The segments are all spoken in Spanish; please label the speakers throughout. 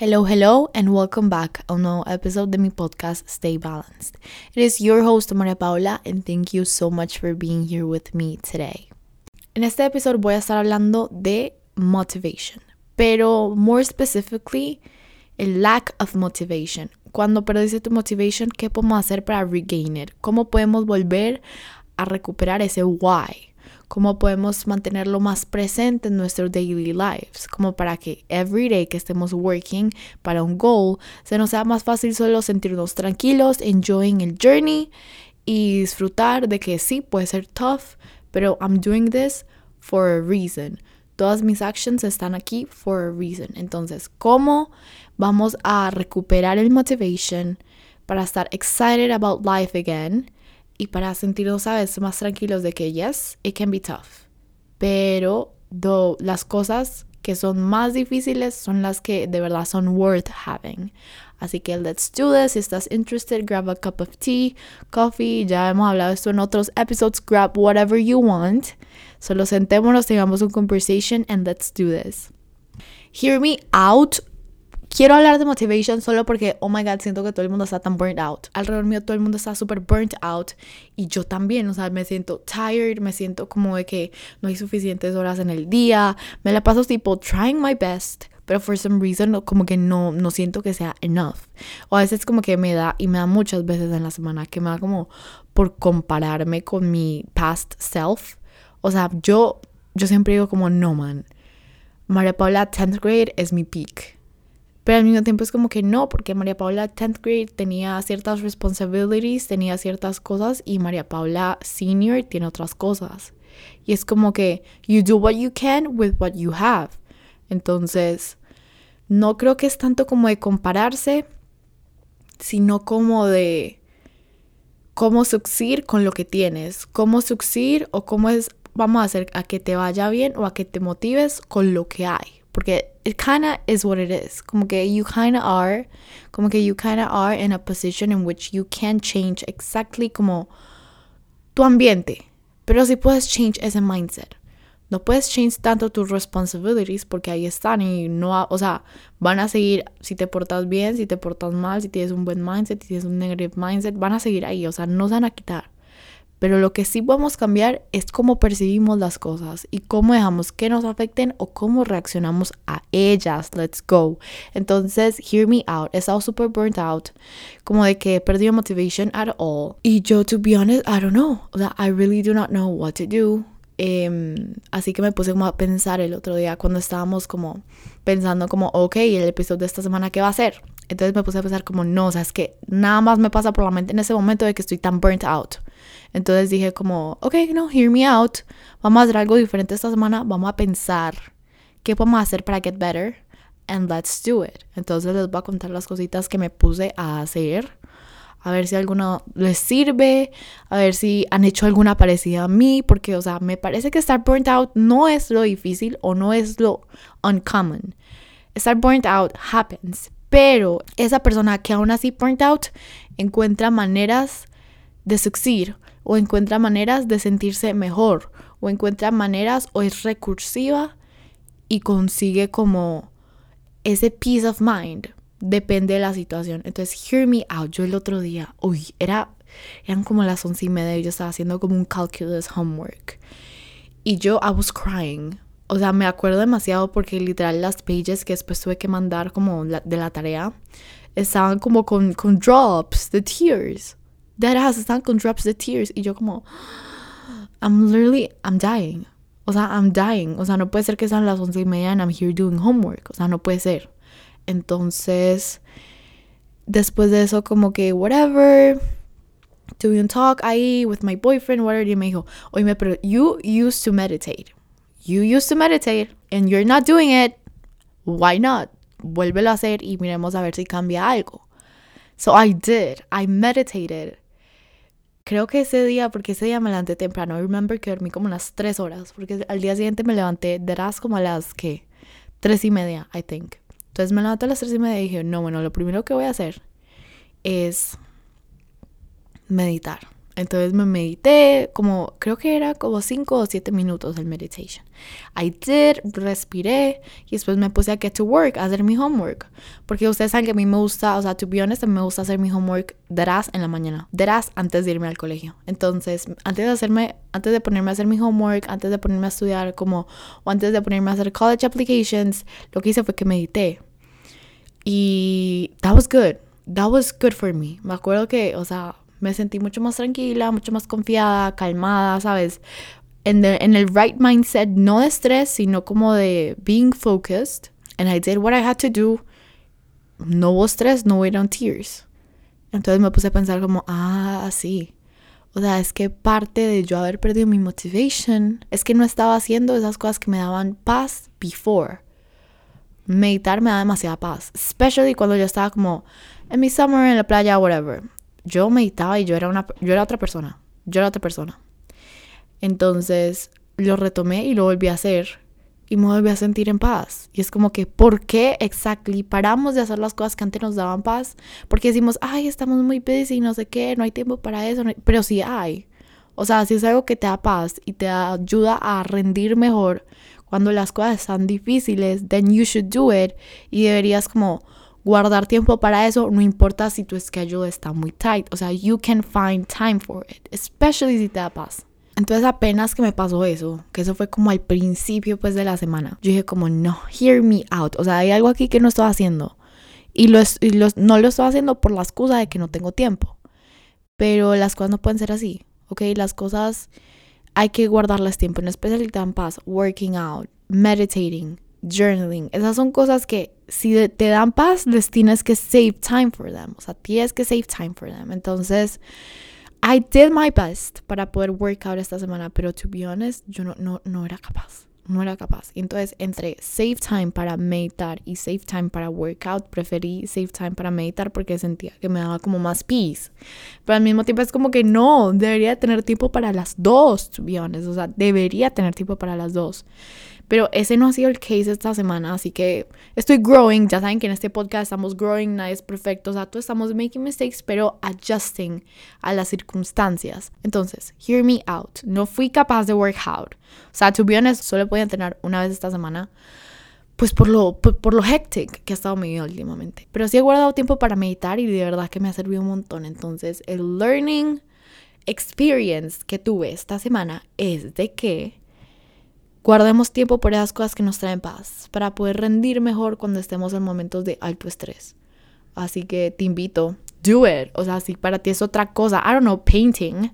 Speaker 1: Hello, hello, and welcome back a nuevo episode de mi podcast Stay Balanced. It is your host, Maria Paula, and thank you so much for being here with me today. En este episodio voy a estar hablando de motivation, pero more specifically, el lack of motivation. Cuando perdiste tu motivation, ¿qué podemos hacer para regain it? ¿Cómo podemos volver a recuperar ese why? Cómo podemos mantenerlo más presente en nuestro daily lives, como para que every day que estemos working para un goal, se nos sea más fácil solo sentirnos tranquilos, enjoying el journey y disfrutar de que sí, puede ser tough, pero I'm doing this for a reason. Todas mis actions están aquí for a reason. Entonces, ¿cómo vamos a recuperar el motivation para estar excited about life again? Y para sentirnos, sabes, más tranquilos de que, yes, it can be tough. Pero las cosas que son más difíciles son las que de verdad son worth having. Así que let's do this. Si estás interested, grab a cup of tea, coffee. Ya hemos hablado de esto en otros episodes. Grab whatever you want. Solo sentémonos, tengamos un conversation and let's do this. Hear me out quiero hablar de motivation solo porque, oh my god, siento que todo el mundo está tan burnt out. Alrededor mío todo el mundo está súper burnt out y yo también, o sea, me siento tired, me siento como de que no hay suficientes horas en el día, me la paso tipo trying my best, pero for some reason como que no, no siento que sea enough. O a veces como que me da, y me da muchas veces en la semana, que me da como por compararme con mi past self. O sea, yo, yo siempre digo como, no man, María Paula 10th grade es mi peak pero al mismo tiempo es como que no, porque María Paula 10th grade tenía ciertas responsibilities, tenía ciertas cosas y María Paula senior tiene otras cosas. Y es como que you do what you can with what you have. Entonces, no creo que es tanto como de compararse, sino como de cómo succeed con lo que tienes, cómo succeed o cómo es, vamos a hacer a que te vaya bien o a que te motives con lo que hay. Porque it kinda is what it is. Como que you kinda are, como que you kinda are in a position in which you can change exactly como tu ambiente. Pero si puedes change ese mindset. No puedes change tanto tus responsibilities porque ahí están y no, o sea, van a seguir si te portas bien, si te portas mal, si tienes un buen mindset, si tienes un negative mindset, van a seguir ahí, o sea, no se van a quitar. Pero lo que sí podemos cambiar es cómo percibimos las cosas y cómo dejamos que nos afecten o cómo reaccionamos a ellas. Let's go. Entonces, hear me out. He estado super burnt out. Como de que he perdido motivation at all. Y yo, to be honest, I don't know. I really do not know what to do. Em, así que me puse como a pensar el otro día cuando estábamos como pensando como, ok, el episodio de esta semana, ¿qué va a ser? Entonces me puse a pensar como, no, o sea, es que nada más me pasa por la mente en ese momento de que estoy tan burnt out. Entonces dije como, ok, no, hear me out. Vamos a hacer algo diferente esta semana. Vamos a pensar qué podemos hacer para get better. And let's do it. Entonces les voy a contar las cositas que me puse a hacer. A ver si alguno les sirve. A ver si han hecho alguna parecida a mí. Porque, o sea, me parece que estar burnt out no es lo difícil o no es lo uncommon. Estar burnt out happens. Pero esa persona que aún así burnt out encuentra maneras de succeed o encuentra maneras de sentirse mejor o encuentra maneras o es recursiva y consigue como ese peace of mind. Depende de la situación. Entonces, hear me out. Yo el otro día, uy, era, eran como las once y media y yo estaba haciendo como un calculus homework. Y yo, I was crying. O sea, me acuerdo demasiado porque literal las pages que después tuve que mandar como de la tarea estaban como con, con drops de tears dead ass están con drops de tears. Y yo como I'm literally I'm dying. O sea I'm dying. O sea no puede ser que sean las once y media and I'm here doing homework. O sea no puede ser. Entonces después de eso como que whatever doing talk ahí with my boyfriend whatever. Y me dijo oye pero you used to meditate. You used to meditate and you're not doing it. Why not vuélvelo a hacer y miremos a ver si cambia algo. So I did. I meditated creo que ese día, porque ese día me levanté temprano, I remember que dormí como unas tres horas, porque al día siguiente me levanté, de las como a las, que Tres y media, I think. Entonces me levanté a las tres y media y dije, no, bueno, lo primero que voy a hacer es meditar. Entonces me medité como, creo que era como 5 o 7 minutos el meditation. I did, respiré y después me puse a get to work, a hacer mi homework. Porque ustedes saben que a mí me gusta, o sea, to be honest, me gusta hacer mi homework detrás en la mañana, detrás antes de irme al colegio. Entonces, antes de hacerme, antes de ponerme a hacer mi homework, antes de ponerme a estudiar como, o antes de ponerme a hacer college applications, lo que hice fue que medité. Y that was good. That was good for me. Me acuerdo que, o sea, me sentí mucho más tranquila, mucho más confiada, calmada, ¿sabes? En, en el right mindset, no de estrés, sino como de being focused. And I did what I had to do. No hubo estrés, no hubieron tears. Entonces me puse a pensar como, ah, sí. O sea, es que parte de yo haber perdido mi motivation es que no estaba haciendo esas cosas que me daban paz before. Meditar me da demasiada paz. Especially cuando yo estaba como en mi summer, en la playa, whatever yo meditaba y yo era, una, yo era otra persona. Yo era otra persona. Entonces lo retomé y lo volví a hacer y me volví a sentir en paz. Y es como que, ¿por qué exactly paramos de hacer las cosas que antes nos daban paz? Porque decimos, ay, estamos muy busy, no sé qué, no hay tiempo para eso. Pero sí hay. O sea, si es algo que te da paz y te ayuda a rendir mejor cuando las cosas están difíciles, then you should do it. Y deberías como guardar tiempo para eso, no importa si tu schedule está muy tight. O sea, you can find time for it, especially si te da paz. Entonces apenas que me pasó eso, que eso fue como al principio pues de la semana, yo dije como, no, hear me out. O sea, hay algo aquí que no estoy haciendo. Y, lo, no lo estoy haciendo por la excusa de que no tengo tiempo. Pero las cosas no pueden ser así, ¿ok? Las cosas hay que guardarlas tiempo, en especial te dan paz, working out, meditating, journaling. Esas son cosas que si te dan paz, les tienes que save time for them. O sea, tienes que save time for them. Entonces, I did my best para poder work out esta semana, pero to be honest, yo no, no, no era capaz. No era capaz. Entonces, entre save time para meditar y save time para workout, preferí save time para meditar porque sentía que me daba como más peace. Pero al mismo tiempo es como que no, debería tener tiempo para las dos, to be honest. O sea, debería tener tiempo para las dos. Pero ese no ha sido el case esta semana, así que estoy growing. Ya saben que en este podcast estamos growing, nadie es perfecto, o sea, todos estamos making mistakes, pero adjusting a las circunstancias. Entonces, hear me out. No fui capaz de work out. O sea, to be honest, solo podía entrenar una vez esta semana. Pues por lo, por, lo hectic que ha estado mi vida últimamente. Pero sí he guardado tiempo para meditar y de verdad que me ha servido un montón. Entonces, el learning experience que tuve esta semana es de que Guardemos tiempo por esas cosas que nos traen paz, para poder rendir mejor cuando estemos en momentos de alto estrés. Así que te invito, do it. O sea, si para ti es otra cosa, I don't know, painting,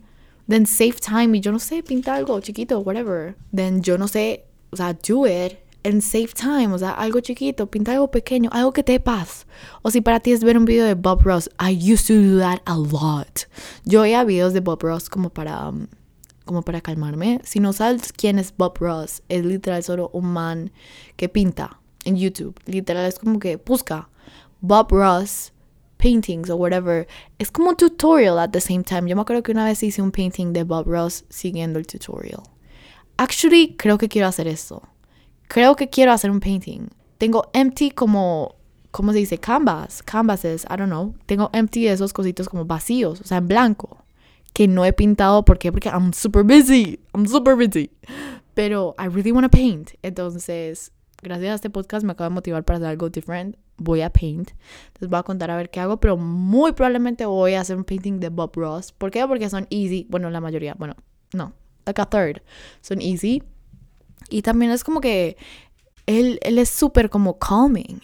Speaker 1: then save time y yo no sé, pinta algo chiquito, whatever. Then yo no sé, o sea, do it and save time, o sea, algo chiquito, pinta algo pequeño, algo que te dé paz. O si para ti es ver un video de Bob Ross, I used to do that a lot. Yo veía videos de Bob Ross como para um, como para calmarme. Si no sabes quién es Bob Ross, es literal solo un man que pinta en YouTube. Literal es como que busca Bob Ross paintings o whatever. Es como un tutorial at the same time. Yo me acuerdo que una vez hice un painting de Bob Ross siguiendo el tutorial. Actually, creo que quiero hacer esto. Creo que quiero hacer un painting. Tengo empty como ¿cómo se dice? Canvas, canvases, I don't know. Tengo empty esos cositos como vacíos, o sea, en blanco que no he pintado. ¿Por qué? Porque I'm super busy. I'm super busy. Pero I really want to paint. Entonces, gracias a este podcast me acaba de motivar para hacer algo different. Voy a paint. Les voy a contar a ver qué hago, pero muy probablemente voy a hacer un painting de Bob Ross. ¿Por qué? Porque son easy. Bueno, la mayoría. Bueno, no. Like a third. Son easy. Y también es como que él, él es súper como calming.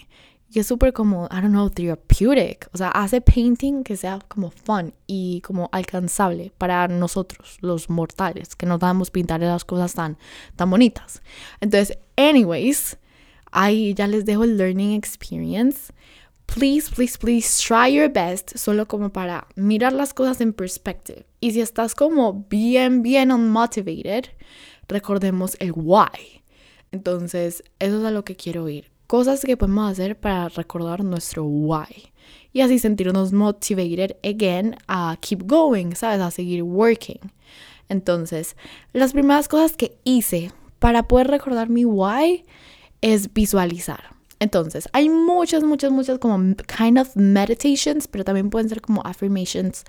Speaker 1: Y es súper como, I don't know, therapeutic. O sea, hace painting que sea como fun y como alcanzable para nosotros, los mortales, que no damos pintar las cosas tan, tan bonitas. Entonces, anyways, ahí ya les dejo el learning experience. Please, please, please try your best, solo como para mirar las cosas en perspective. Y si estás como bien, bien unmotivated, recordemos el why. Entonces, eso es a lo que quiero ir cosas que podemos hacer para recordar nuestro why y así sentirnos motivated again a keep going, ¿sabes? A seguir working. Entonces, las primeras cosas que hice para poder recordar mi why es visualizar. Entonces, hay muchas, muchas, muchas como kind of meditations, pero también pueden ser como affirmations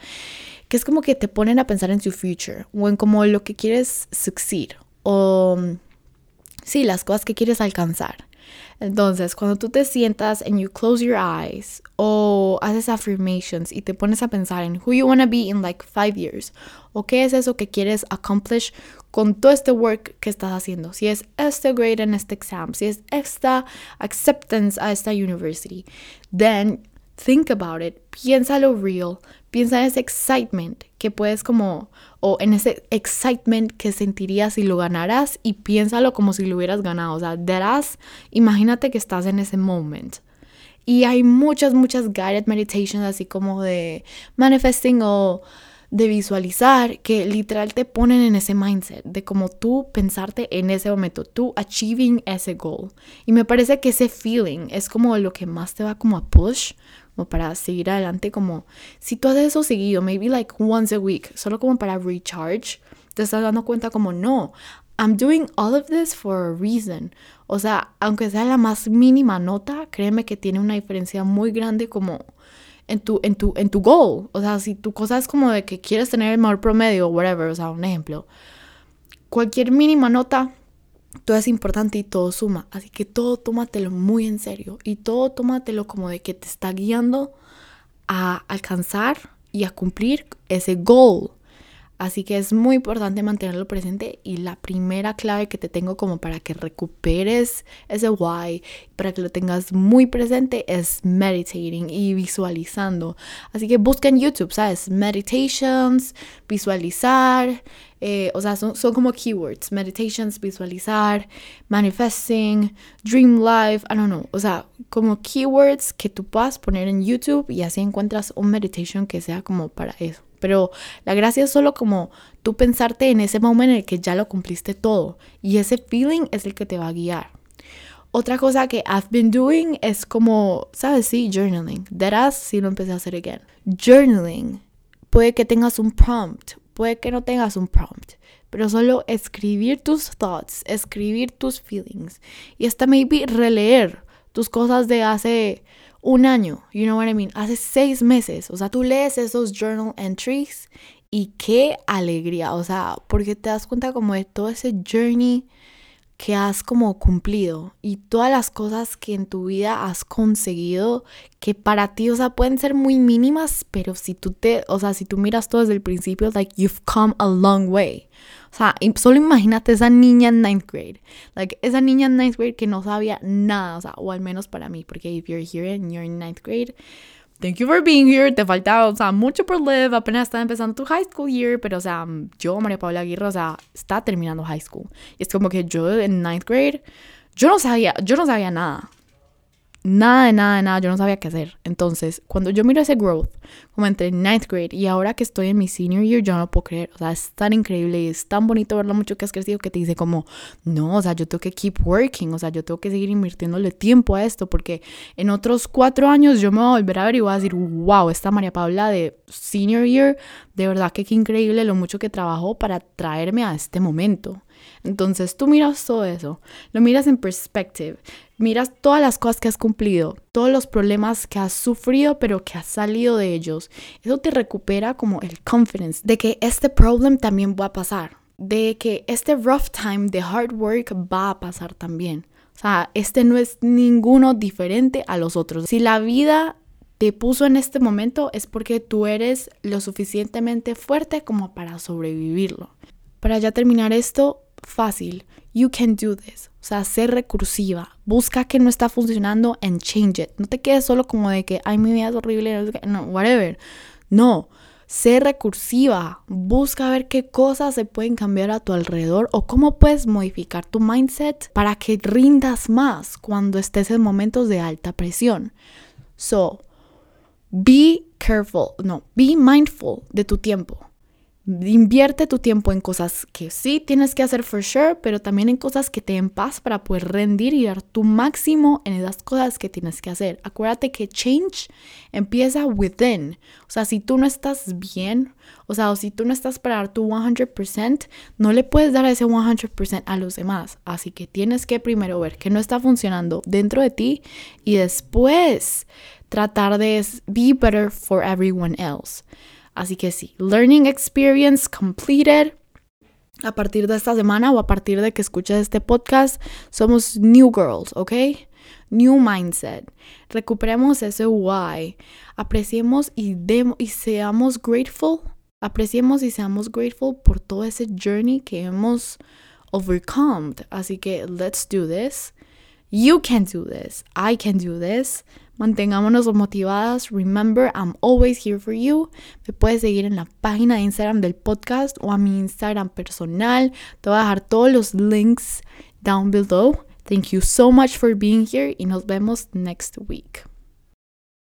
Speaker 1: que es como que te ponen a pensar en tu future o en como lo que quieres succeed o sí, las cosas que quieres alcanzar. Entonces, cuando tú te sientas and you close your eyes o haces affirmations y te pones a pensar en who you want to be in like five years o qué es eso que quieres accomplish con todo este work que estás haciendo, si es este grade en este exam, si es esta acceptance a esta university, then think about it, piénsalo real, piensa en ese excitement puedes como, o en ese excitement que sentirías si lo ganaras y piénsalo como si lo hubieras ganado, o sea, darás, imagínate que estás en ese moment. Y hay muchas, muchas guided meditations así como de manifesting o de visualizar que literal te ponen en ese mindset de como tú pensarte en ese momento, tú achieving ese goal. Y me parece que ese feeling es como lo que más te va como a push como para seguir adelante, como si tú haces eso seguido, maybe like once a week, solo como para recharge, te estás dando cuenta como no, I'm doing all of this for a reason. O sea, aunque sea la más mínima nota, créeme que tiene una diferencia muy grande como en tu, en tu, en tu goal. O sea, si tu cosa es como de que quieres tener el mejor promedio whatever, o sea, un ejemplo. Cualquier mínima nota todo es importante y todo suma. Así que todo tómatelo muy en serio y todo tómatelo como de que te está guiando a alcanzar y a cumplir ese goal. Así que es muy importante mantenerlo presente y la primera clave que te tengo como para que recuperes ese why, para que lo tengas muy presente es meditating y visualizando. Así que busca en YouTube, ¿sabes? Meditations, visualizar, eh, o sea, son, son, como keywords, meditations, visualizar, manifesting, dream life, I don't know, o sea, como keywords que tú puedas poner en YouTube y así encuentras un meditation que sea como para eso. Pero la gracia es solo como tú pensarte en ese momento en el que ya lo cumpliste todo y ese feeling es el que te va a guiar. Otra cosa que I've been doing es como, ¿sabes? Sí, journaling. Deadass si lo empecé a hacer again. Journaling. Puede que tengas un prompt, puede que no tengas un prompt, pero solo escribir tus thoughts, escribir tus feelings y hasta maybe releer tus cosas de hace un año, you know what I mean, hace seis meses, o sea, tú lees esos journal entries y qué alegría, o sea, porque te das cuenta como de todo ese journey que has como cumplido y todas las cosas que en tu vida has conseguido que para ti, o sea, pueden ser muy mínimas, pero si tú te, o sea, si tú miras todo desde el principio, like you've come a long way. O sea, solo imagínate esa niña en ninth grade. Like, esa niña en ninth grade que no sabía nada, o sea, o al menos para mí, porque if you're here and you're in ninth grade, thank you for being here. Te falta, o sea, mucho por live. Apenas está empezando tu high school year, pero, o sea, yo, María Paula Aguirre, o sea, está terminando high school. Y es como que yo en ninth grade, yo no sabía, yo no sabía nada nada de nada de nada, yo no sabía qué hacer. Entonces, cuando yo miro ese growth, como entre ninth grade y ahora que estoy en mi senior year, yo no lo puedo creer. O sea, es tan increíble y es tan bonito ver lo mucho que has crecido que te dice como, no, o sea, yo tengo que keep working, o sea, yo tengo que seguir invirtiéndole tiempo a esto porque en otros cuatro años yo me voy a volver a ver y voy a decir, wow, esta María Paula de senior year, de verdad que qué increíble lo mucho que trabajó para traerme a este momento. Entonces tú miras todo eso, lo miras en perspective, miras todas las cosas que has cumplido, todos los problemas que has sufrido pero que has salido de ellos. Eso te recupera como el confidence de que este problem también va a pasar, de que este rough time de hard work va a pasar también. O sea, este no es ninguno diferente a los otros. Si la vida te puso en este momento es porque tú eres lo suficientemente fuerte como para sobrevivirlo. Para ya terminar esto, fácil. You can do this. O sea, ser recursiva. Busca que no está funcionando and change it. No te quedes solo como de que, ay, mi vida es horrible, no, whatever. No, ser recursiva. Busca ver qué cosas se pueden cambiar a tu alrededor o cómo puedes modificar tu mindset para que rindas más cuando estés en momentos de alta presión. So, be careful, no, be mindful de tu tiempo. Invierte tu tiempo en cosas que sí tienes que hacer for sure, pero también en cosas que te den paz para poder rendir y dar tu máximo en esas cosas que tienes que hacer. Acuérdate que change empieza within. O sea, si tú no estás bien, o sea, o si tú no estás para dar tu 100%, no le puedes dar ese 100% a los demás. Así que tienes que primero ver que no está funcionando dentro de ti y después tratar de be better for everyone else. Así que sí, learning experience completed. A partir de esta semana o a partir de que escuches este podcast, somos new girls, ¿ok? New mindset. Recuperemos ese why. Apreciemos y, y seamos grateful. Apreciemos y seamos grateful por todo ese journey que hemos overcome. Así que let's do this. You can do this. I can do this. Mantengámonos motivadas. Remember, I'm always here for you. Me puedes seguir en la página de Instagram del podcast o a mi Instagram personal. Te voy a dejar todos los links down below. Thank you so much for being here y nos vemos next week.